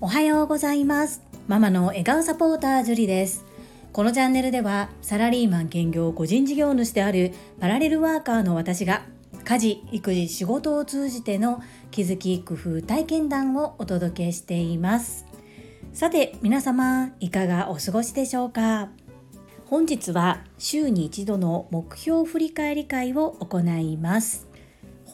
おはようございます。ママの笑顔サポータージュリです。このチャンネルではサラリーマン兼業個人事業主であるパラレルワーカーの私が家事育児仕事を通じての気づき工夫体験談をお届けしています。さて皆様いかがお過ごしでしょうか？本日は週に一度の目標振り返り会を行います。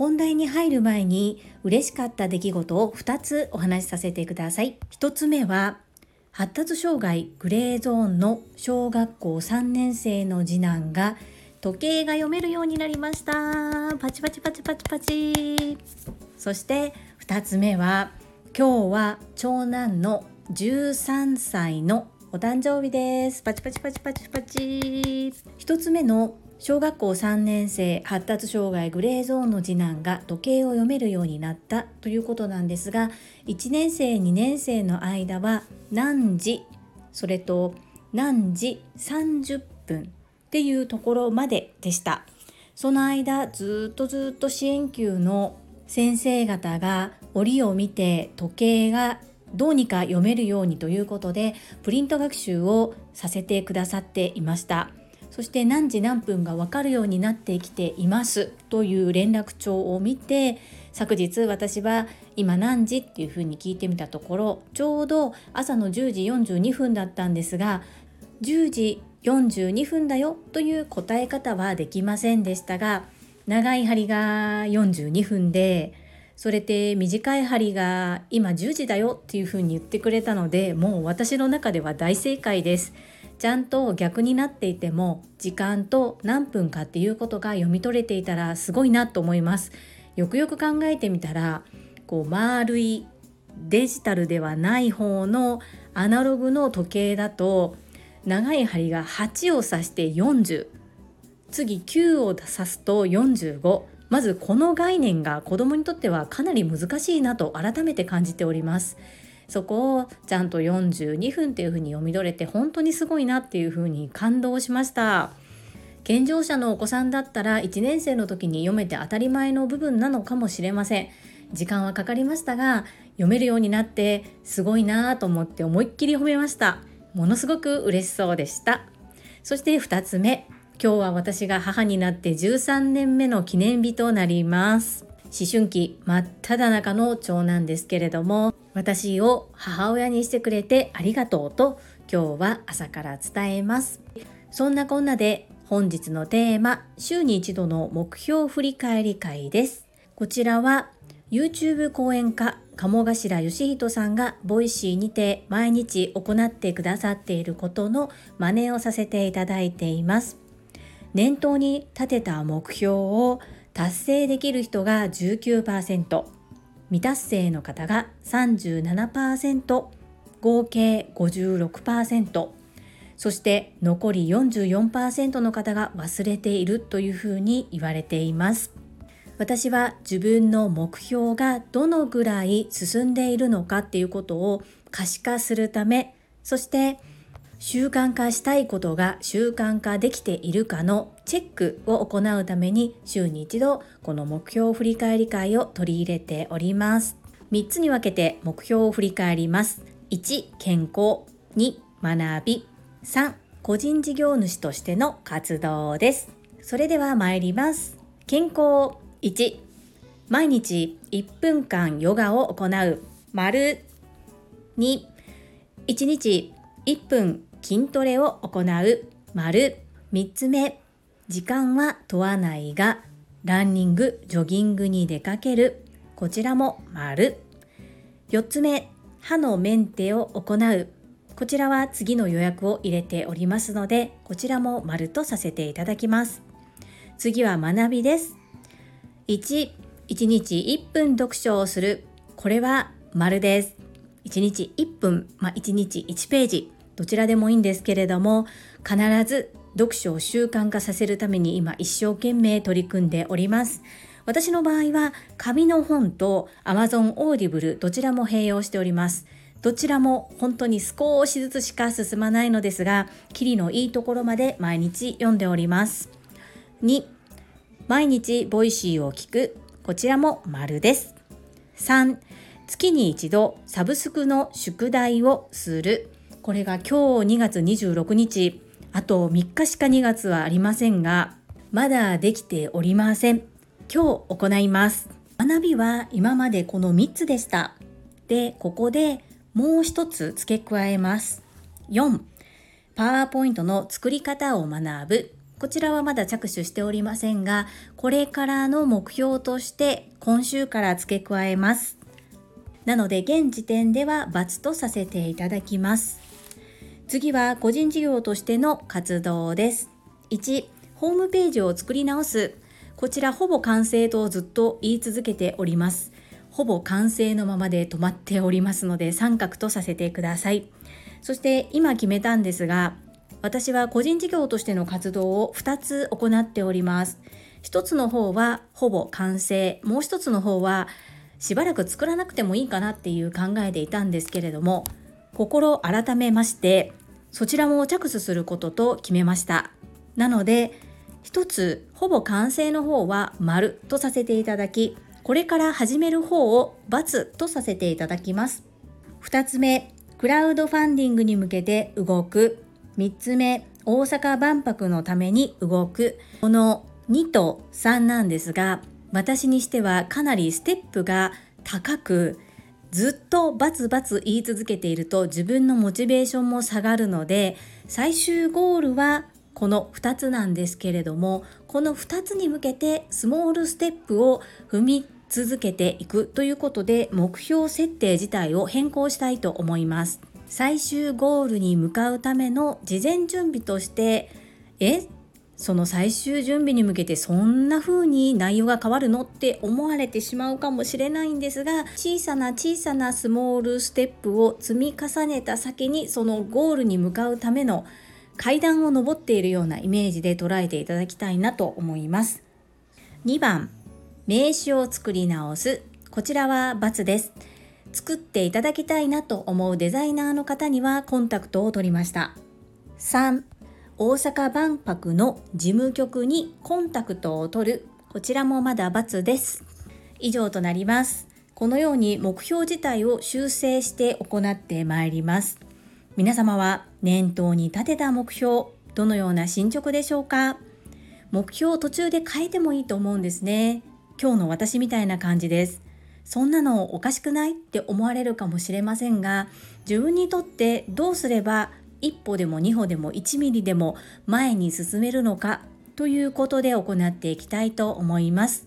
本題に入る前に嬉しかった出来事を2つお話しさせてください。1つ目は発達障害グレーゾーンの小学校3年生の次男が時計が読めるようになりました。パチパチパチパチパチ。そして2つ目は今日は長男の13歳のお誕生日です。パチパチパチパチパチ。一つ目の小学校3年生発達障害グレーゾーンの次男が時計を読めるようになったということなんですが1年生2年生の間は何時それと何時30分っていうところまででした。その間ずっとずっと支援級の先生方が折を見て時計がどうにか読めるようにということでプリント学習をさせてくださっていました。そして何時何分が分かるようになってきていますという連絡帳を見て昨日私は今何時っていうふうに聞いてみたところちょうど朝の10時42分だったんですが10時42分だよという答え方はできませんでしたが長い針が42分でそれで短い針が今10時だよっていうふうに言ってくれたのでもう私の中では大正解です。ちゃんと逆になっていても時間と何分かっていうことが読み取れていたらすごいなと思います。よくよく考えてみたらこう丸いデジタルではない方のアナログの時計だと長い針が8を指して40次9を指すと45まずこの概念が子供にとってはかなり難しいなと改めて感じております。そこをちゃんと42分っていうふうに読み取れて本当にすごいなっていうふうに感動しました。健常者のお子さんだったら1年生の時に読めて当たり前の部分なのかもしれません。時間はかかりましたが読めるようになってすごいなと思って思いっきり褒めました。ものすごく嬉しそうでした。そして2つ目。今日は私が母になって13年目の記念日となります。思春期真っ只中の長男ですけれども私を母親にしてくれてありがとうと今日は朝から伝えますそんなこんなで本日のテーマ週に一度の目標振り返り会ですこちらは YouTube 講演家鴨頭嘉人さんが Voicy にて毎日行ってくださっていることの真似をさせていただいています。年頭に立てた目標を達成できる人が19%、未達成の方が37%、合計56%、そして残り44%の方が忘れているというふうに言われています。私は自分の目標がどのぐらい進んでいるのかっていうことを可視化するためそして習慣化したいことが習慣化できているかのチェックを行うために週に一度この目標振り返り会を取り入れております。3つに分けて目標を振り返ります。1健康。2学び。3個人事業主としての活動です。それでは参ります。健康。1毎日1分間ヨガを行う。丸。2 1日1分筋トレを行う。丸。3つ目時間は問わないがランニングジョギングに出かける。こちらも丸。4つ目歯のメンテを行う。こちらは次の予約を入れておりますのでこちらも丸とさせていただきます。次は学びです。1、1日1分読書をする。これは丸です。1日1分、まあ、1日1ページ、どちらでもいいんですけれども、必ず読書を習慣化させるために今一生懸命取り組んでおります。私の場合は紙の本と Amazon Audible どちらも併用しております。どちらも本当に少しずつしか進まないのですが、キリのいいところまで毎日読んでおります。2毎日 Voicy を聞く。こちらも丸です。3月に一度サブスクの宿題をするこれが今日2月26日あと3日しか2月はありませんがまだできておりません。今日行います。学びは今までこの3つでした。でここでもう一つ付け加えます。4パワーポイントの作り方を学ぶ。こちらはまだ着手しておりませんがこれからの目標として今週から付け加えます。なので現時点では×とさせていただきます。次は個人事業としての活動です。1ホームページを作り直す。こちらほぼ完成とずっと言い続けております。ほぼ完成のままで止まっておりますので三角とさせてください。そして今決めたんですが私は個人事業としての活動を2つ行っております。1つの方はほぼ完成。もう1つの方はしばらく作らなくてもいいかなっていう考えでいたんですけれども心改めましてそちらも着手することと決めました。なので一つほぼ完成の方は丸とさせていただきこれから始める方を×とさせていただきます。2つ目クラウドファンディングに向けて動く。3つ目大阪万博のために動く。この2と3なんですが私にしてはかなりステップが高くずっとバツバツ言い続けていると自分のモチベーションも下がるので最終ゴールはこの2つなんですけれどもこの2つに向けてスモールステップを踏み続けていくということで目標設定自体を変更したいと思います。最終ゴールに向かうための事前準備としてえ？その最終準備に向けてそんな風に内容が変わるのって思われてしまうかもしれないんですが小さな小さなスモールステップを積み重ねた先にそのゴールに向かうための階段を上っているようなイメージで捉えていただきたいなと思います。2番名刺を作り直す。こちらは×です。作っていただきたいなと思うデザイナーの方にはコンタクトを取りました。3大阪万博の事務局にコンタクトを取る。こちらもまだ×です。以上となります。このように目標自体を修正して行ってまいります。皆様は念頭に立てた目標どのような進捗でしょうか？目標を途中で変えてもいいと思うんですね。今日の私みたいな感じです。そんなのおかしくないって思われるかもしれませんが自分にとってどうすれば一歩でも二歩でも1ミリでも前に進めるのかということで行っていきたいと思います。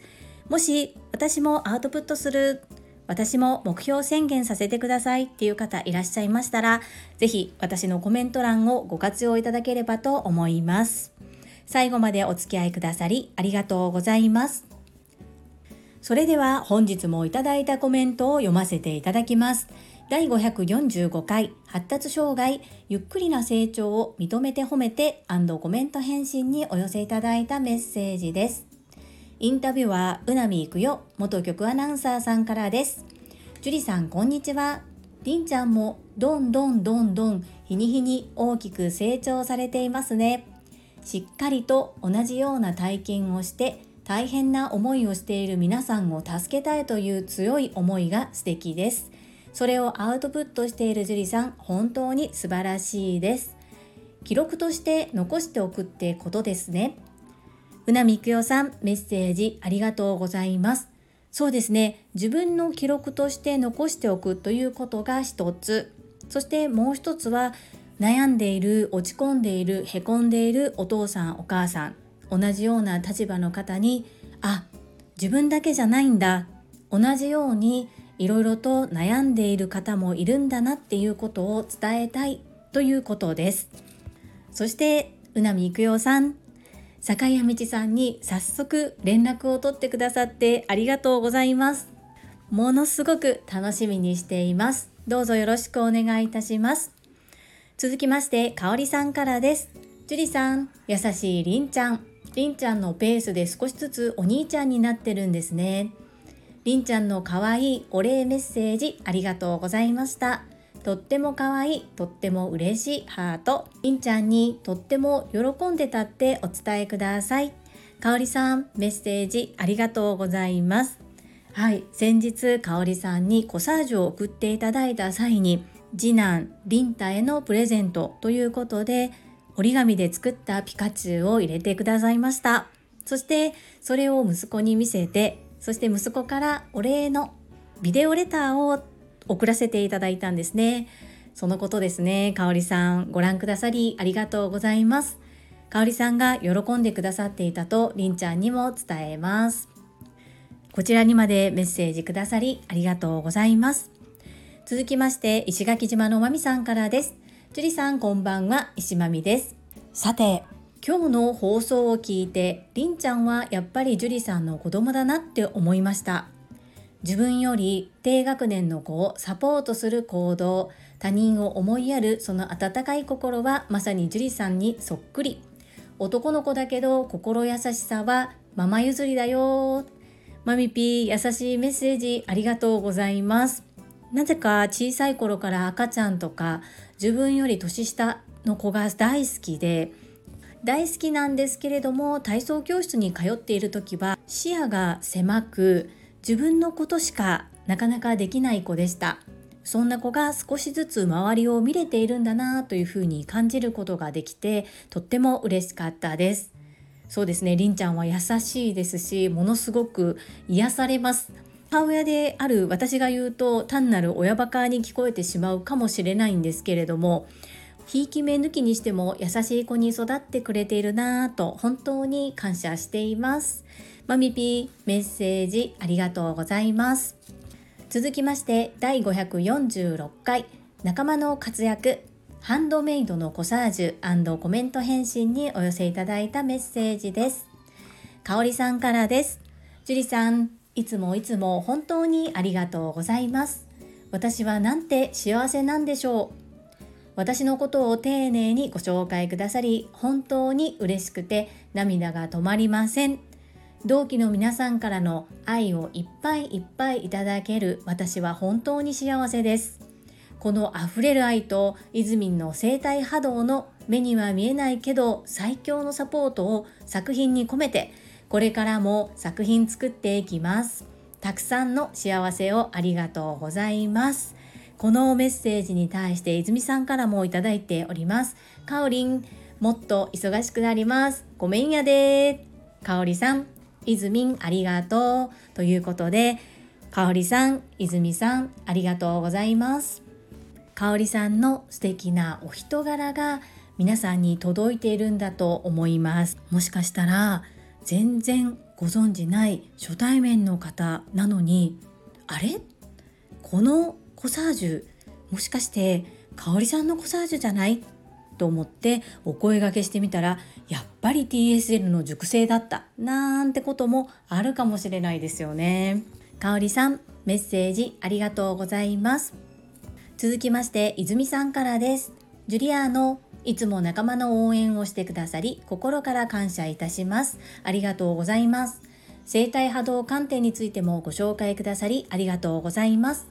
もし私もアウトプットする私も目標宣言させてくださいっていう方いらっしゃいましたら、ぜひ私のコメント欄をご活用いただければと思います。最後までお付き合いくださりありがとうございます。それでは本日もいただいたコメントを読ませていただきます。第545回発達障害ゆっくりな成長を認めて褒めてコメント返信にお寄せいただいたメッセージです。インタビュアーうなみいくよ元局アナウンサーさんからです。樹里さんこんにちは。りんちゃんもどんどんどんどん日に日に大きく成長されていますね。しっかりと同じような体験をして大変な思いをしている皆さんを助けたいという強い思いが素敵です。それをアウトプットしている樹里さん本当に素晴らしいです。記録として残しておくってことですね。うなみくよさんメッセージありがとうございます。そうですね。自分の記録として残しておくということが一つ。そしてもう一つは悩んでいる落ち込んでいるへこんでいるお父さんお母さん。同じような立場の方にあ自分だけじゃないんだ。同じようにいろいろと悩んでいる方もいるんだなっていうことを伝えたいということです。そしてうなみいくよさん坂谷道さんに早速連絡を取ってくださってありがとうございます。ものすごく楽しみにしています。どうぞよろしくお願いいたします。続きましてかおりさんからです。樹里さん優しいりんちゃん。りんちゃんのペースで少しずつお兄ちゃんになってるんですね。りんちゃんの可愛いお礼メッセージありがとうございました。とっても可愛い、とっても嬉しいハート。りんちゃんにとっても喜んでたってお伝えください。かおりさん、メッセージありがとうございます。はい先日香里さんにコサージュを送っていただいた際に次男リンタへのプレゼントということで折り紙で作ったピカチュウを入れてくださいましたそしてそれを息子に見せてそして息子からお礼のビデオレターを送らせていただいたんですね。そのことですね。香里さんご覧くださりありがとうございます。香里さんが喜んでくださっていたとりんちゃんにも伝えます。こちらにまでメッセージくださりありがとうございます。続きまして石垣島のまみさんからです。樹里さんこんばんは。石まみです。さて今日の放送を聞いてりんちゃんはやっぱり樹里さんの子供だなって思いました。自分より低学年の子をサポートする行動他人を思いやるその温かい心はまさに樹里さんにそっくり。男の子だけど心優しさはママ譲りだよ。マミピー優しいメッセージありがとうございます。なぜか小さい頃から赤ちゃんとか自分より年下の子が大好きで大好きなんですけれども体操教室に通っている時は視野が狭く自分のことしかなかなかできない子でした。そんな子が少しずつ周りを見れているんだなというふうに感じることができてとっても嬉しかったです。そうですねりんちゃんは優しいですしものすごく癒されます。母親である私が言うと単なる親バカに聞こえてしまうかもしれないんですけれどもひいき目抜きにしても優しい子に育ってくれているなぁと本当に感謝していますマミピーメッセージありがとうございます続きまして第546回仲間の活躍ハンドメイドのコサージュコメント返信にお寄せいただいたメッセージです。かおりさんからです。樹里さん、いつもいつも本当にありがとうございます。私はなんて幸せなんでしょう。私のことを丁寧にご紹介くださり、本当に嬉しくて涙が止まりません。同期の皆さんからの愛をいっぱいいっぱいいただける私は本当に幸せです。この溢れる愛とイズミンの生体波動の目には見えないけど最強のサポートを作品に込めてこれからも作品作っていきますたくさんの幸せをありがとうございますこのメッセージに対して泉さんからもいただいております。かおりんもっと忙しくなります。ごめんやで。かおりさんいずみんありがとう。ということでかおりさん泉さんありがとうございます。香里さんの素敵なお人柄が皆さんに届いているんだと思います。もしかしたら全然ご存じない初対面の方なのにあれ？このコサージュもしかして香里さんのコサージュじゃない？と思ってお声がけしてみたらやっぱり TSL の熟成だった。なんてこともあるかもしれないですよね。香里さんメッセージありがとうございます。続きまして泉さんからです。ジュリアーノいつも仲間の応援をしてくださり心から感謝いたします。ありがとうございます。生体波動観点についてもご紹介くださりありがとうございます。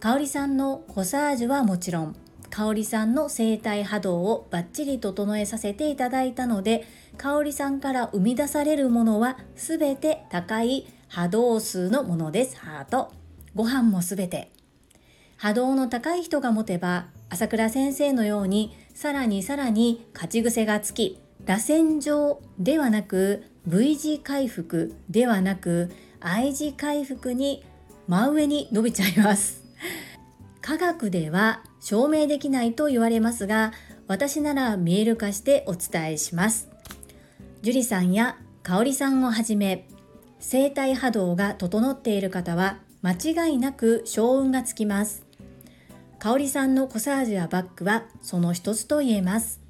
香里さんのコサージュはもちろん香里さんの生体波動をバッチリ整えさせていただいたので香里さんから生み出されるものは全て高い波動数のものです。ハート。ご飯も全て。波動の高い人が持てば朝倉先生のようにさらにさらに勝ち癖がつき螺旋状ではなく V 字回復ではなく I 字回復に真上に伸びちゃいます。科学では証明できないと言われますが私なら見える化してお伝えします樹里さんや香里さんをはじめ生体波動が整っている方は間違いなく勝運がつきます香里さんのコサージュやバッグはその一つと言えます。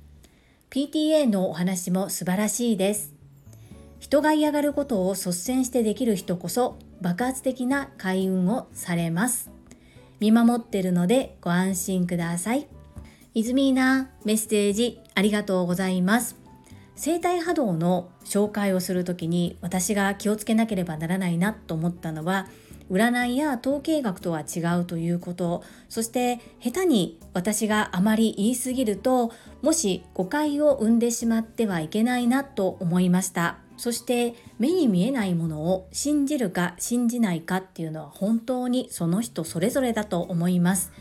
PTA のお話も素晴らしいです。人が嫌がることを率先してできる人こそ爆発的な開運をされます。見守ってるのでご安心ください。イズミーナメッセージありがとうございます。生体波動の紹介をするときに私が気をつけなければならないなと思ったのは占いや統計学とは違うということそして下手に私があまり言い過ぎるともし誤解を生んでしまってはいけないなと思いましたそして目に見えないものを信じるか信じないかっていうのは本当にその人それぞれだと思います。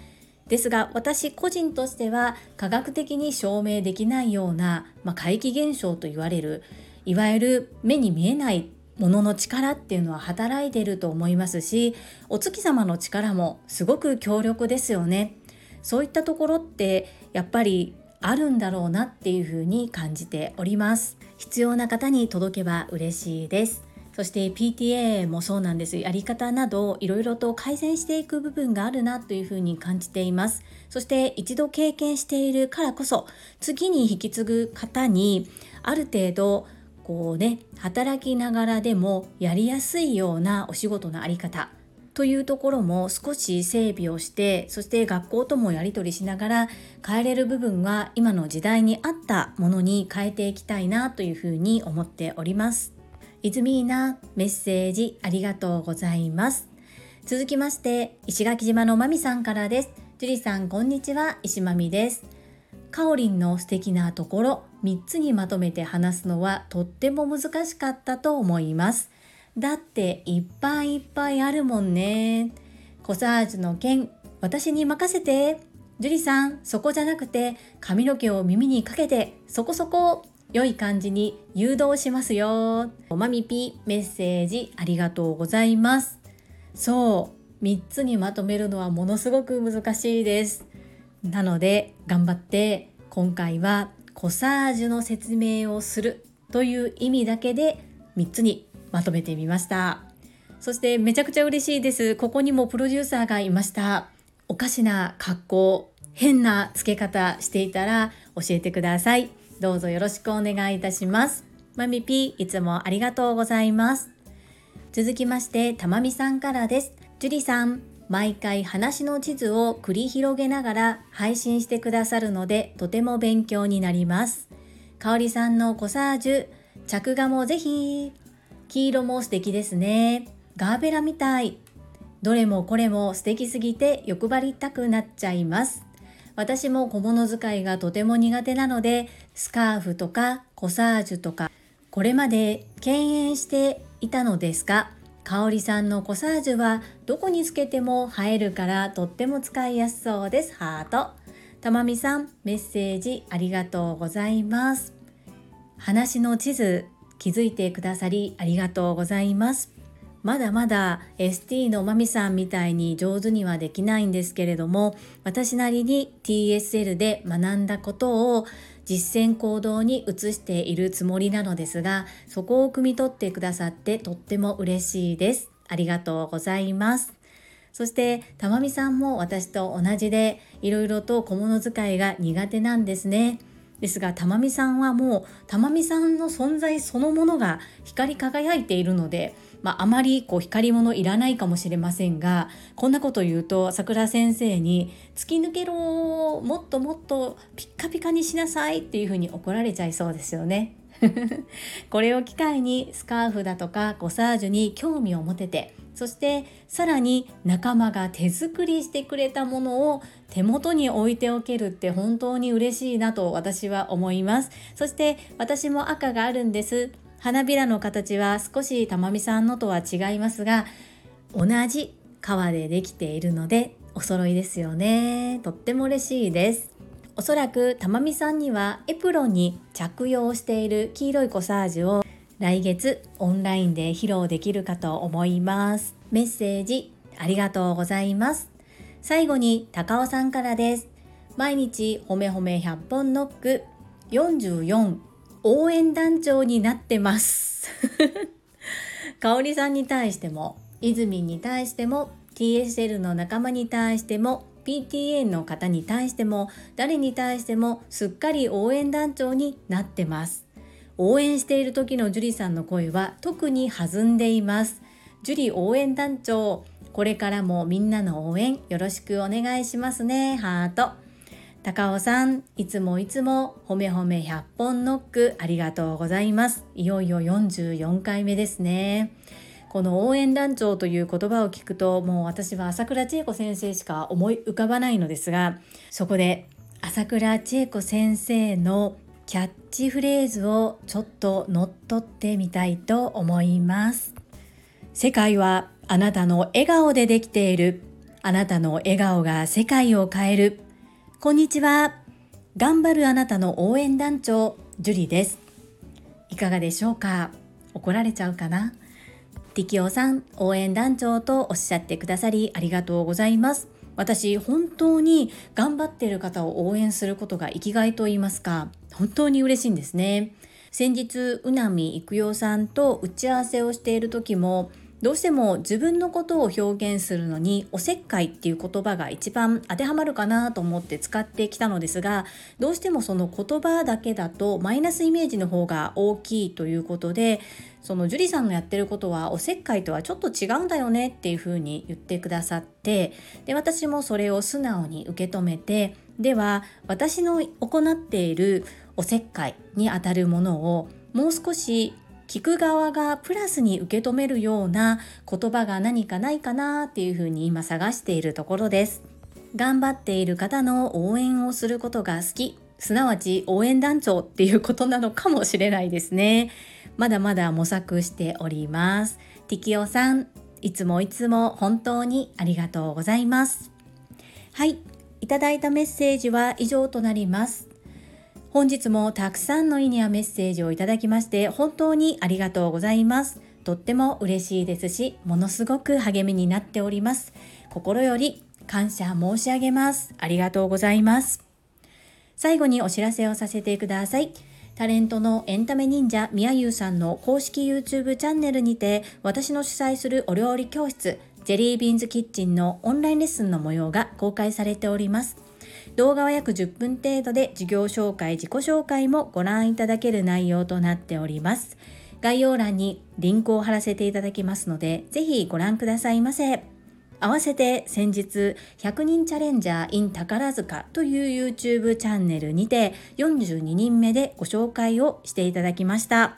ですが私個人としては科学的に証明できないような、まあ、怪奇現象と言われるいわゆる目に見えないものの力っていうのは働いてると思いますしお月様の力もすごく強力ですよね。そういったところってやっぱりあるんだろうなっていうふうに感じております。必要な方に届けば嬉しいです。そして PTA もそうなんです。やり方などいろいろと改善していく部分があるなというふうに感じています。そして一度経験しているからこそ次に引き継ぐ方にある程度こうね働きながらでもやりやすいようなお仕事のあり方というところも少し整備をしてそして学校ともやり取りしながら変えれる部分は今の時代に合ったものに変えていきたいなというふうに思っております。いずみーなメッセージありがとうございます。続きまして石垣島のまみさんからです。樹里さんこんにちは石まみです。かおりんの素敵なところ3つにまとめて話すのはとっても難しかったと思います。だっていっぱいいっぱいあるもんね。コサージュの件、私に任せて。樹里さん、そこじゃなくて髪の毛を耳にかけてそこそこ良い感じに誘導しますよ。おまみぴメッセージありがとうございます。そう、3つにまとめるのはものすごく難しいです。なので頑張って今回はコサージュの説明をするという意味だけで3つにまとめてみました。そしてめちゃくちゃ嬉しいです。ここにもプロデューサーがいました。おかしな格好変な付け方していたら教えてください。どうぞよろしくお願いいたします。まみぴいつもありがとうございます。続きましてたまみさんからです。樹里さん。毎回話の地図を繰り広げながら配信してくださるのでとても勉強になりますかおりさんのコサージュ着画もぜひ黄色も素敵ですね。ガーベラみたい。どれもこれも素敵すぎて欲張りたくなっちゃいます。私も小物使いがとても苦手なので、スカーフとかコサージュとか、これまで敬遠していたのですが、かおりさんのコサージュはどこにつけても映えるからとっても使いやすそうです。ハート。たまみさん、メッセージありがとうございます。話の地図気づいてくださりありがとうございます。まだまだ ST のまみさんみたいに上手にはできないんですけれども私なりに TSL で学んだことを実践行動に移しているつもりなのですがそこを汲み取ってくださってとっても嬉しいです。ありがとうございます。そしてたまみさんも私と同じでいろいろと小物使いが苦手なんですね。ですが玉美さんはもう玉美さんの存在そのものが光り輝いているので、まあ、あまりこう光り物いらないかもしれませんがこんなこと言うと桜先生に「突き抜けろもっともっとピッカピカにしなさい」っていうふうに怒られちゃいそうですよね。これを機会にスカーフだとかコサージュに興味を持ててそしてさらに仲間が手作りしてくれたものを手元に置いておけるって本当に嬉しいなと私は思いますそして私も赤があるんです花びらの形は少し玉美さんのとは違いますが同じ革でできているのでお揃いですよねとっても嬉しいですおそらく玉美さんにはエプロンに着用している黄色いコサージュを来月オンラインで披露できるかと思います。メッセージありがとうございます。最後に高尾さんからです。毎日ほめほめ100本ノック44応援団長になってます。かおりさんに対しても、泉に対しても、TSL の仲間に対しても、PTA の方に対しても、誰に対してもすっかり応援団長になってます。応援している時の樹里さんの声は特に弾んでいます樹里応援団長これからもみんなの応援よろしくお願いしますねハート高尾さんいつもいつもほめほめ100本ノックありがとうございます。いよいよ44回目ですね。この応援団長という言葉を聞くともう私は朝倉千恵子先生しか思い浮かばないのですがそこで朝倉千恵子先生のキャッチフレーズをちょっと乗っ取ってみたいと思います。世界はあなたの笑顔でできている。あなたの笑顔が世界を変える。こんにちは。頑張るあなたの応援団長ジュリです。いかがでしょうか？怒られちゃうかな？ティキオさん応援団長とおっしゃってくださりありがとうございます。私本当に頑張っている方を応援することが生きがいと言いますか本当に嬉しいんですね。先日うなみいくよさんと打ち合わせをしている時もどうしても自分のことを表現するのにおせっかいっていう言葉が一番当てはまるかなと思って使ってきたのですがどうしてもその言葉だけだとマイナスイメージの方が大きいということでその樹里さんのやってることはおせっかいとはちょっと違うんだよねっていうふうに言ってくださってで私もそれを素直に受け止めてでは私の行っているおせっかいにあたるものをもう少し聞く側がプラスに受け止めるような言葉が何かないかなっていうふうに今探しているところです。頑張っている方の応援をすることが好き、すなわち応援団長っていうことなのかもしれないですね。まだまだ模索しております。ティキオさん、いつもいつも本当にありがとうございます。はい、いただいたメッセージは以上となります。本日もたくさんのいいねやメッセージをいただきまして本当にありがとうございます。とっても嬉しいですし、ものすごく励みになっております。心より感謝申し上げます。ありがとうございます。最後にお知らせをさせてください。タレントのエンタメ忍者みやゆうさんの公式 YouTube チャンネルにて私の主催するお料理教室ジェリービーンズキッチンのオンラインレッスンの模様が公開されております。動画は約10分程度で授業紹介、自己紹介もご覧いただける内容となっております。概要欄にリンクを貼らせていただきますので、ぜひご覧くださいませ。合わせて先日100人チャレンジャー in 宝塚という YouTube チャンネルにて42人目でご紹介をしていただきました。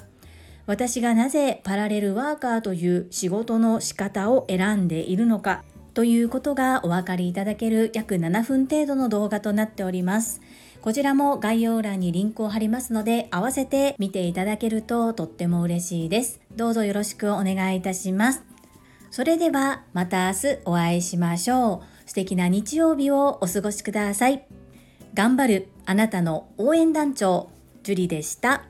私がなぜパラレルワーカーという仕事の仕方を選んでいるのかということがお分かりいただける約7分程度の動画となっております。こちらも概要欄にリンクを貼りますので、合わせて見ていただけるととっても嬉しいです。どうぞよろしくお願いいたします。それではまた明日お会いしましょう。素敵な日曜日をお過ごしください。頑張るあなたの応援団長、ジュリでした。